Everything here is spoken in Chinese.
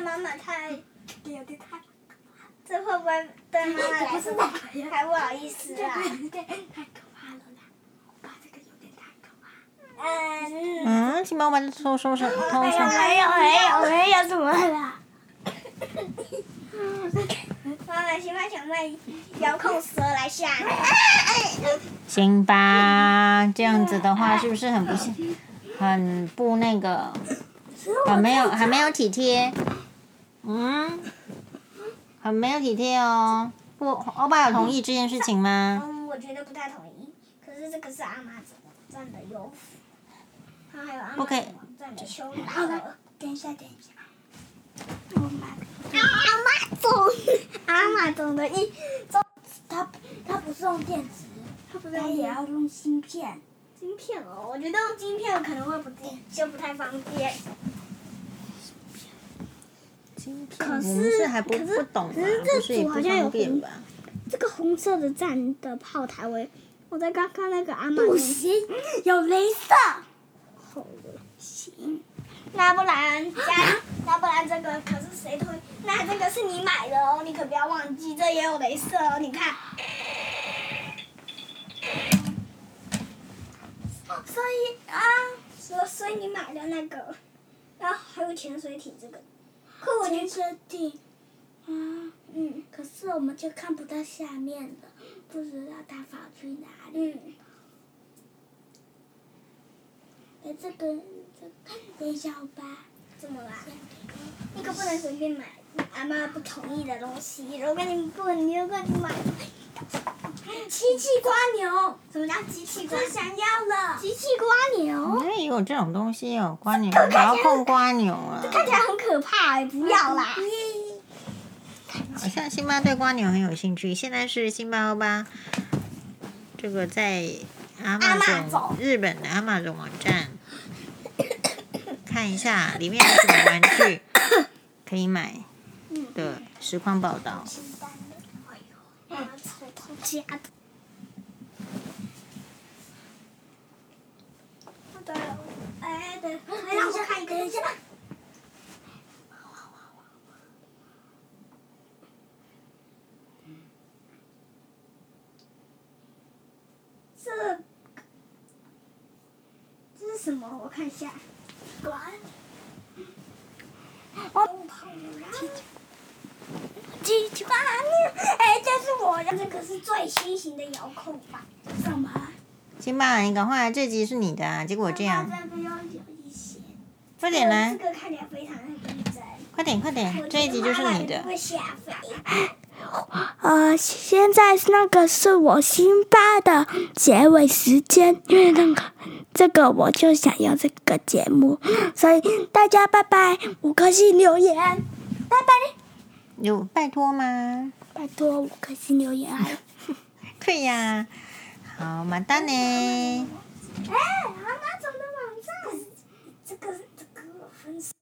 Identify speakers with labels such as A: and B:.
A: 妈妈太有点太，这会不会对妈妈来说太不好意思了？
B: 太可怕了啦！我爸这个有点太可怕。
A: 嗯。
C: 嗯，请帮我把这偷收上，偷
A: 没有
C: 上。
A: 没有没有没有什么了。妈妈，辛巴想卖遥控蛇来吓你。
C: 行吧，这样子的话是不是很不幸，很不那个，很没有，还没有体贴？嗯，很没有体贴哦。不，欧巴有同意这件事情吗？
A: 嗯，我觉得不太同意。可是这个是阿妈站的优，他还有阿妈站的修理。
B: 好了，等一下，等一下。我买
A: 阿妈总，阿妈总的一，
B: 他他不是用电池，
A: 他不是
B: 也要用芯片。
A: 芯片哦，我觉得用晶片可能会不就不太方便。可是
C: 我们是还不
A: 可是
C: 不懂吧？
A: 可是
C: 这
A: 组好像有
C: 红吧？
A: 这个红色的站的炮台，我我在刚刚那个阿妈
B: 不行，有镭射。
A: 好了，
B: 行，
A: 那不然加，那不然这个可是谁推？那这个是你买的哦，你可不要忘记，这也有镭射哦，你看。所以啊，所所以你买的那个，然后还有潜水艇这个，可我觉
B: 潜
A: 得
B: 水艇。啊，
A: 嗯
B: 可是我们就看不到下面了，不知道它跑去哪里。
A: 嗯，
B: 哎，这个，这个，等一下吧。
A: 怎么啦？你可不能随便买阿妈不同意的东西。如果你不，你如果你买，
B: 机器瓜牛，
A: 什么叫机器瓜
B: 我？想要了。
A: 机器瓜牛？
C: 那也有这种东西哦？瓜牛，不要碰瓜牛啊！
A: 这看起来很可怕哎、不要啦！
C: 好像辛巴对瓜牛很有兴趣。现在是辛巴欧巴，这个在阿
A: 阿玛总
C: 日本的阿玛总网站看一下里面有什么玩具 可以买的实况报道。
A: 家的。让我看一个，等一下。这，这是什么？我看一下。我机器蜗牛，哎，这最新型的遥控版。
B: 什么？
C: 行吧，你赶快，这集是你的啊！结果
B: 这样。
C: 快点来，
A: 这个看起来非常的逼真。
C: 快点快点，这一集就是你的。
A: 会下飞。
B: 呃，现在是那个是我辛巴的结尾时间，因为那个这个我就想要这个节目，所以大家拜拜，五颗星留言，拜拜，
C: 有拜托吗？
B: 拜托五颗星留言还有。
C: 对呀，好，马蛋呢？
A: 哎，的网站，这个这个。